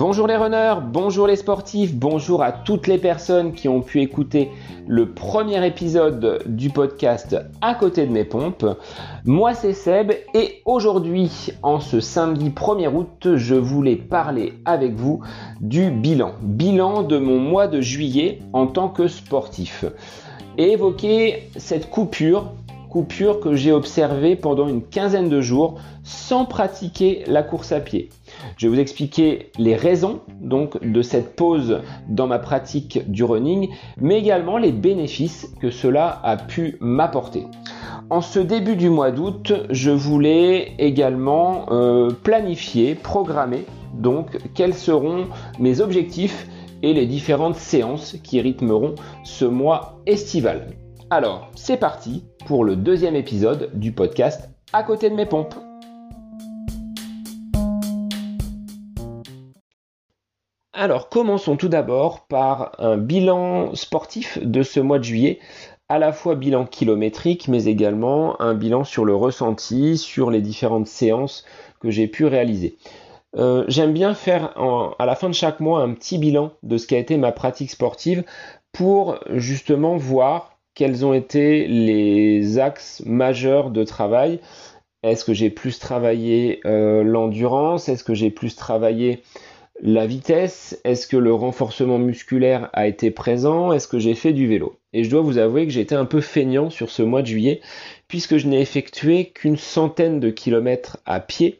Bonjour les runners, bonjour les sportifs, bonjour à toutes les personnes qui ont pu écouter le premier épisode du podcast À côté de mes pompes. Moi c'est Seb et aujourd'hui, en ce samedi 1er août, je voulais parler avec vous du bilan. Bilan de mon mois de juillet en tant que sportif. Et évoquer cette coupure coupure que j'ai observée pendant une quinzaine de jours sans pratiquer la course à pied. Je vais vous expliquer les raisons donc de cette pause dans ma pratique du running, mais également les bénéfices que cela a pu m'apporter. En ce début du mois d'août, je voulais également euh, planifier, programmer donc quels seront mes objectifs et les différentes séances qui rythmeront ce mois estival. Alors, c'est parti pour le deuxième épisode du podcast À côté de mes pompes. Alors, commençons tout d'abord par un bilan sportif de ce mois de juillet, à la fois bilan kilométrique, mais également un bilan sur le ressenti, sur les différentes séances que j'ai pu réaliser. Euh, j'aime bien faire à la fin de chaque mois un petit bilan de ce qu'a été ma pratique sportive pour justement voir quels ont été les axes majeurs de travail. Est-ce que j'ai plus travaillé euh, l'endurance? Est-ce que j'ai plus travaillé la vitesse? Est-ce que le renforcement musculaire a été présent? Est-ce que j'ai fait du vélo? Et je dois vous avouer que j'ai été un peu feignant sur ce mois de juillet puisque je n'ai effectué qu'une centaine de kilomètres à pied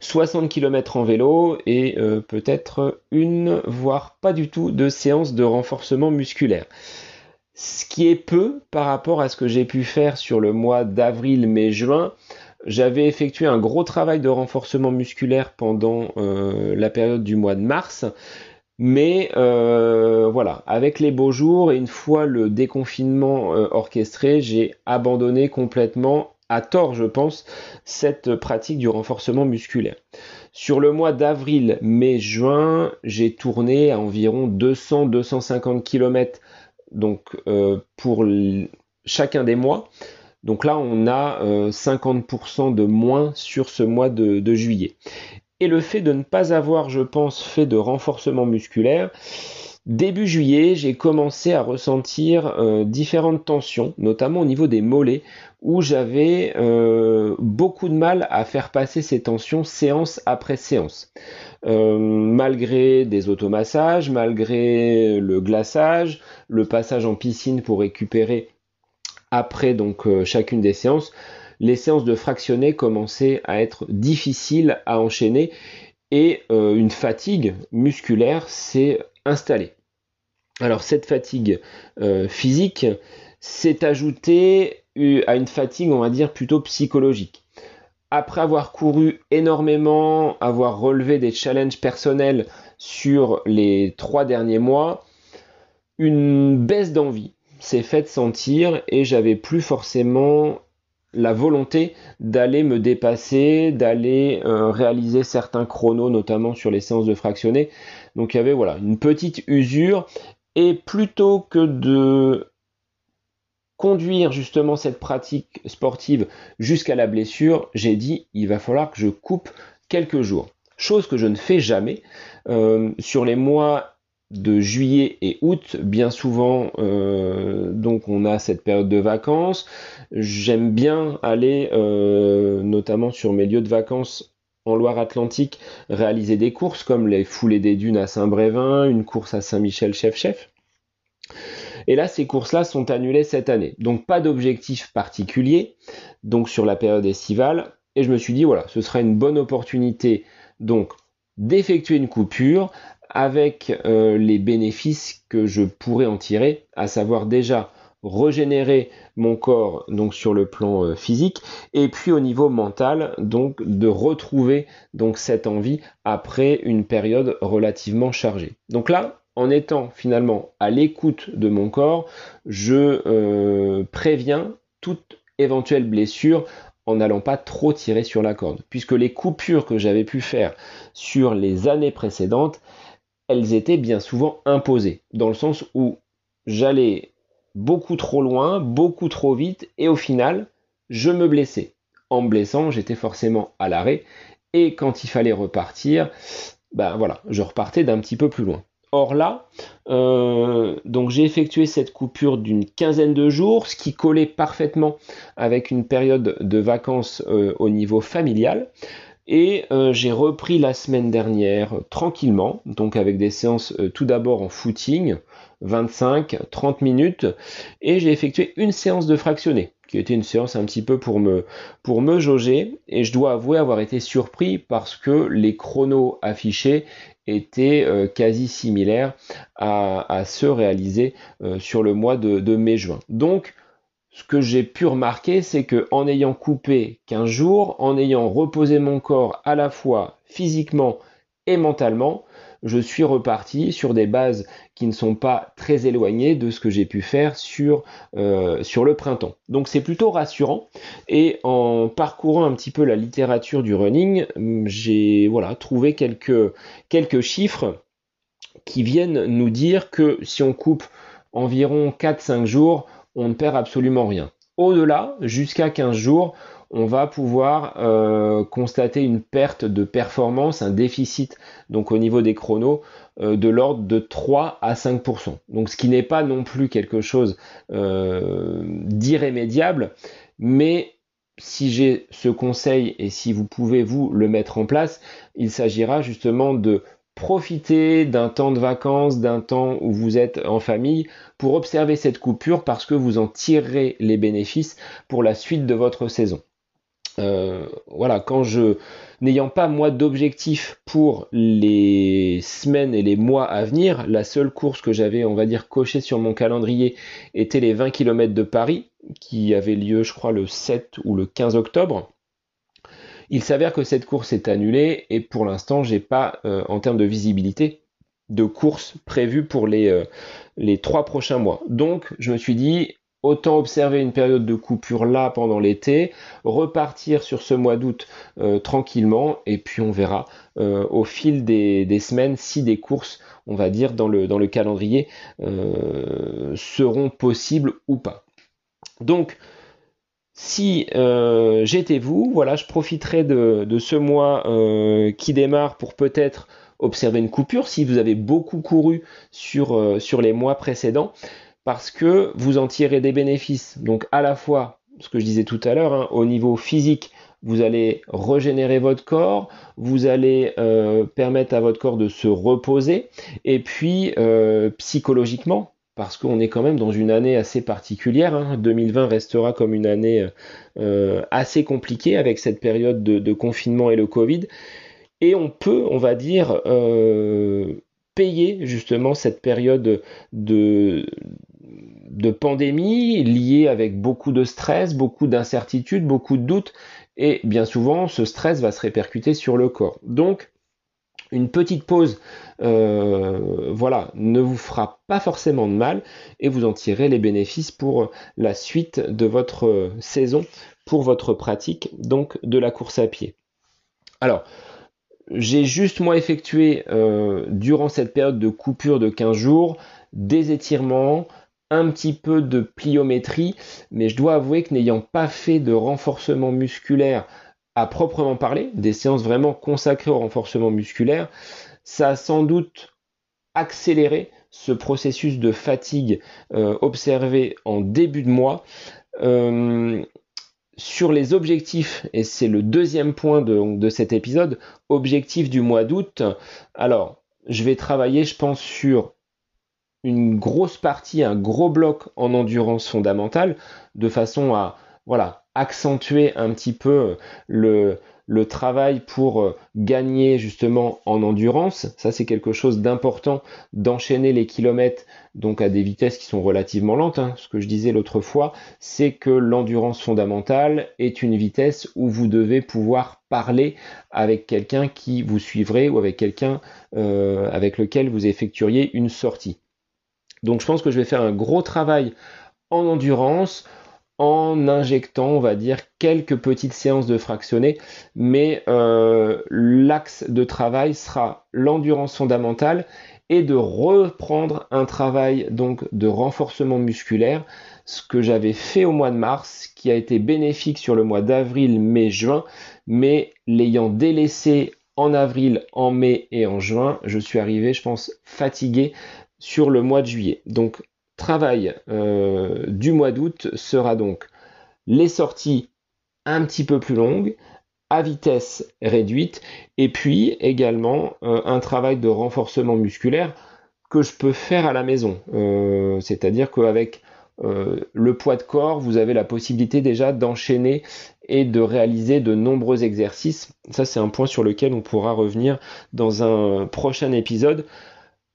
60 km en vélo et euh, peut-être une, voire pas du tout, de séance de renforcement musculaire ce qui est peu par rapport à ce que j'ai pu faire sur le mois d'avril, mai, juin. J'avais effectué un gros travail de renforcement musculaire pendant euh, la période du mois de mars. Mais euh, voilà, avec les beaux jours et une fois le déconfinement euh, orchestré, j'ai abandonné complètement, à tort je pense, cette pratique du renforcement musculaire. Sur le mois d'avril, mai, juin, j'ai tourné à environ 200-250 km donc euh, pour chacun des mois. Donc là, on a 50% euh, de moins sur ce mois de, juillet. Et le fait de ne pas avoir, je pense, fait de renforcement musculaire, début juillet, j'ai commencé à ressentir euh, différentes tensions, notamment au niveau des mollets, où j'avais beaucoup de mal à faire passer ces tensions séance après séance. Euh, malgré des automassages, malgré le glaçage, le passage en piscine pour récupérer après donc euh, chacune des séances, les séances de fractionné commençaient à être difficiles à enchaîner et euh, une fatigue musculaire s'est installée. Alors cette fatigue physique s'est ajoutée à une fatigue, on va dire, plutôt psychologique après avoir couru énormément, avoir relevé des challenges personnels sur les trois derniers mois, une baisse d'envie s'est faite sentir et j'avais plus forcément la volonté d'aller me dépasser, d'aller euh, réaliser certains chronos, notamment sur les séances de fractionné. Donc il y avait voilà une petite usure et plutôt que de conduire justement cette pratique sportive jusqu'à la blessure, j'ai dit il va falloir que je coupe quelques jours. Chose que je ne fais jamais. Euh, sur les mois de juillet et août, bien souvent, euh, donc on a cette période de vacances. J'aime bien aller, euh, notamment sur mes lieux de vacances en Loire-Atlantique, réaliser des courses comme les foulées des dunes à Saint-Brévin, une course à Saint-Michel-Chef-Chef. Et là, ces courses-là sont annulées cette année. Donc pas d'objectif particulier, donc sur la période estivale. Et je me suis dit, voilà, ce sera une bonne opportunité donc d'effectuer une coupure avec euh, les bénéfices que je pourrais en tirer, à savoir déjà régénérer mon corps donc sur le plan euh, physique et puis au niveau mental donc de retrouver donc cette envie après une période relativement chargée. Donc là, en étant finalement à l'écoute de mon corps, je euh, préviens toute éventuelle blessure en n'allant pas trop tirer sur la corde. Puisque les coupures que j'avais pu faire sur les années précédentes, elles étaient bien souvent imposées, dans le sens où j'allais beaucoup trop loin, beaucoup trop vite, et au final, je me blessais. en me blessant, j'étais forcément à l'arrêt. Et quand il fallait repartir, ben voilà, je repartais d'un petit peu plus loin. Or là, euh, donc j'ai effectué cette coupure d'une quinzaine de jours, ce qui collait parfaitement avec une période de vacances euh, au niveau familial. Et euh, j'ai repris la semaine dernière tranquillement, donc avec des séances tout d'abord en footing, 25-30 minutes, et j'ai effectué une séance de fractionné, qui était une séance un petit peu pour me, pour me jauger, et je dois avouer avoir été surpris parce que les chronos affichés était euh, quasi similaire à, ceux réalisés euh, sur le mois de, mai-juin. Donc, ce que j'ai pu remarquer, c'est que en ayant coupé 15 jours, en ayant reposé mon corps à la fois physiquement et mentalement, je suis reparti sur des bases qui ne sont pas très éloignées de ce que j'ai pu faire sur, euh, le printemps. Donc c'est plutôt rassurant. Et en parcourant un petit peu la littérature du running, j'ai voilà, trouvé quelques, quelques chiffres qui viennent nous dire que si on coupe environ 4-5 jours, on ne perd absolument rien. Au-delà, jusqu'à 15 jours, on va pouvoir euh, constater une perte de performance, un déficit donc au niveau des chronos euh, de l'ordre de 3 à 5%. Donc ce qui n'est pas non plus quelque chose euh, d'irrémédiable, mais si j'ai ce conseil et si vous pouvez vous le mettre en place, il s'agira justement de profiter d'un temps de vacances, d'un temps où vous êtes en famille pour observer cette coupure parce que vous en tirerez les bénéfices pour la suite de votre saison. Euh, voilà, quand je, n'ayant pas moi d'objectif pour les semaines et les mois à venir, la seule course que j'avais, on va dire, cochée sur mon calendrier était les 20 km de Paris, qui avait lieu, je crois, le 7 ou le 15 octobre. Il s'avère que cette course est annulée et pour l'instant, j'ai pas, euh, en termes de visibilité, de course prévue pour les, euh, les trois prochains mois. Donc, je me suis dit, Autant observer une période de coupure là pendant l'été, repartir sur ce mois d'août euh, tranquillement, et puis on verra au fil des, semaines si des courses, on va dire, dans le, calendrier seront possibles ou pas. Donc, si j'étais vous, voilà, je profiterai de, ce mois qui démarre pour peut-être observer une coupure si vous avez beaucoup couru sur, sur les mois précédents parce que vous en tirez des bénéfices. Donc à la fois, ce que je disais tout à l'heure, hein, au niveau physique, vous allez régénérer votre corps, vous allez euh, permettre à votre corps de se reposer, et puis euh, psychologiquement, parce qu'on est quand même dans une année assez particulière. 2020 hein. restera comme une année euh, assez compliquée avec cette période de, confinement et le Covid. Et on peut, on va dire, payer justement cette période de, de pandémie liée avec beaucoup de stress, beaucoup d'incertitudes, beaucoup de doutes, et bien souvent ce stress va se répercuter sur le corps. Donc une petite pause, euh, voilà, ne vous fera pas forcément de mal et vous en tirerez les bénéfices pour la suite de votre saison, pour votre pratique donc de la course à pied. Alors, j'ai juste moi effectué euh, durant cette période de coupure de 15 jours des étirements, un petit peu de pliométrie, mais je dois avouer que n'ayant pas fait de renforcement musculaire à proprement parler, des séances vraiment consacrées au renforcement musculaire, ça a sans doute accéléré ce processus de fatigue euh, observé en début de mois. Euh, sur les objectifs, et c'est le deuxième point de, de cet épisode, objectif du mois d'août. Alors, je vais travailler, je pense, sur une grosse partie, un gros bloc en endurance fondamentale, de façon à voilà, accentuer un petit peu le, le travail pour euh, gagner justement en endurance. Ça, c'est quelque chose d'important d'enchaîner les kilomètres donc à des vitesses qui sont relativement lentes. Hein. Ce que je disais l'autre fois, c'est que l'endurance fondamentale est une vitesse où vous devez pouvoir parler avec quelqu'un qui vous suivrait ou avec quelqu'un euh, avec lequel vous effectueriez une sortie. Donc je pense que je vais faire un gros travail en endurance en injectant, on va dire, quelques petites séances de fractionné, mais euh, l'axe de travail sera l'endurance fondamentale et de reprendre un travail donc de renforcement musculaire, ce que j'avais fait au mois de mars, qui a été bénéfique sur le mois d'avril, mai, juin, mais l'ayant délaissé en avril, en mai et en juin, je suis arrivé, je pense, fatigué sur le mois de juillet. Travail euh, du mois d'août sera donc les sorties un petit peu plus longues, à vitesse réduite, et puis également euh, un travail de renforcement musculaire que je peux faire à la maison. Euh, c'est-à-dire qu'avec le poids de corps, vous avez la possibilité déjà d'enchaîner et de réaliser de nombreux exercices. Ça, c'est un point sur lequel on pourra revenir dans un prochain épisode.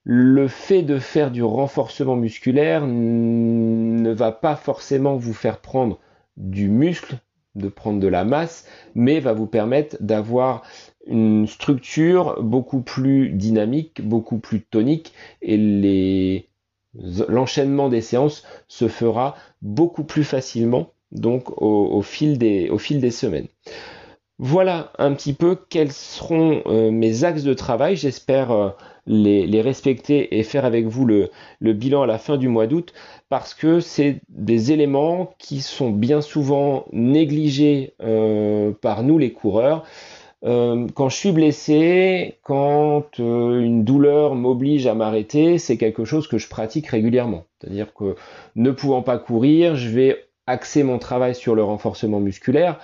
Le fait de faire du renforcement musculaire ne va pas forcément vous faire prendre du muscle, de prendre de la masse, mais va vous permettre d'avoir une structure beaucoup plus dynamique, beaucoup plus tonique, et l'enchaînement des séances se fera beaucoup plus facilement donc au, au fil des semaines. Voilà un petit peu quels seront euh, mes axes de travail. J'espère euh, les, respecter et faire avec vous le, bilan à la fin du mois d'août parce que c'est des éléments qui sont bien souvent négligés euh, par nous les coureurs. quand je suis blessé, quand une douleur m'oblige à m'arrêter, c'est quelque chose que je pratique régulièrement. C'est-à-dire que ne pouvant pas courir, je vais axer mon travail sur le renforcement musculaire.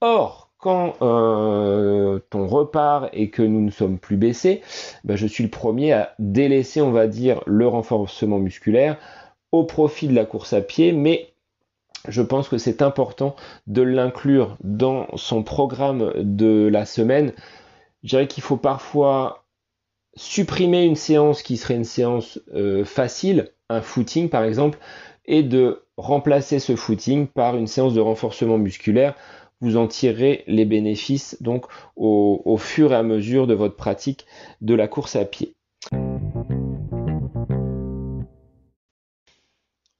Or, quand euh, ton repart et que nous ne sommes plus baissés, ben, je suis le premier à délaisser, on va dire, le renforcement musculaire au profit de la course à pied, mais je pense que c'est important de l'inclure dans son programme de la semaine. Je dirais qu'il faut parfois supprimer une séance qui serait une séance euh, facile, un footing par exemple, et de remplacer ce footing par une séance de renforcement musculaire vous en tirerez les bénéfices donc au, fur et à mesure de votre pratique de la course à pied.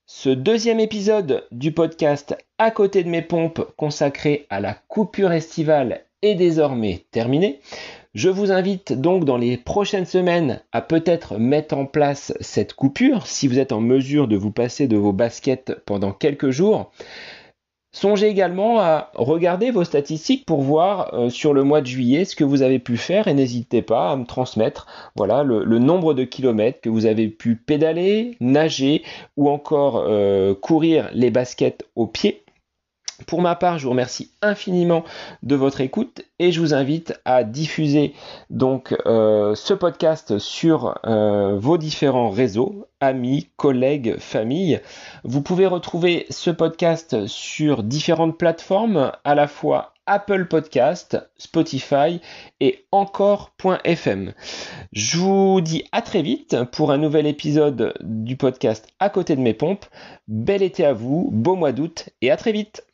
Ce deuxième épisode du podcast À côté de mes pompes consacré à la coupure estivale est désormais terminé. Je vous invite donc dans les prochaines semaines à peut-être mettre en place cette coupure si vous êtes en mesure de vous passer de vos baskets pendant quelques jours. Songez également à regarder vos statistiques pour voir euh, sur le mois de juillet ce que vous avez pu faire et n'hésitez pas à me transmettre voilà, le, nombre de kilomètres que vous avez pu pédaler, nager ou encore euh, courir les baskets au pied. Pour ma part, je vous remercie infiniment de votre écoute et je vous invite à diffuser donc euh, ce podcast sur euh, vos différents réseaux, amis, collègues, famille. Vous pouvez retrouver ce podcast sur différentes plateformes, à la fois Apple Podcast, Spotify et encore.fm. Je vous dis à très vite pour un nouvel épisode du podcast À côté de mes pompes. Bel été à vous, beau mois d'août et à très vite.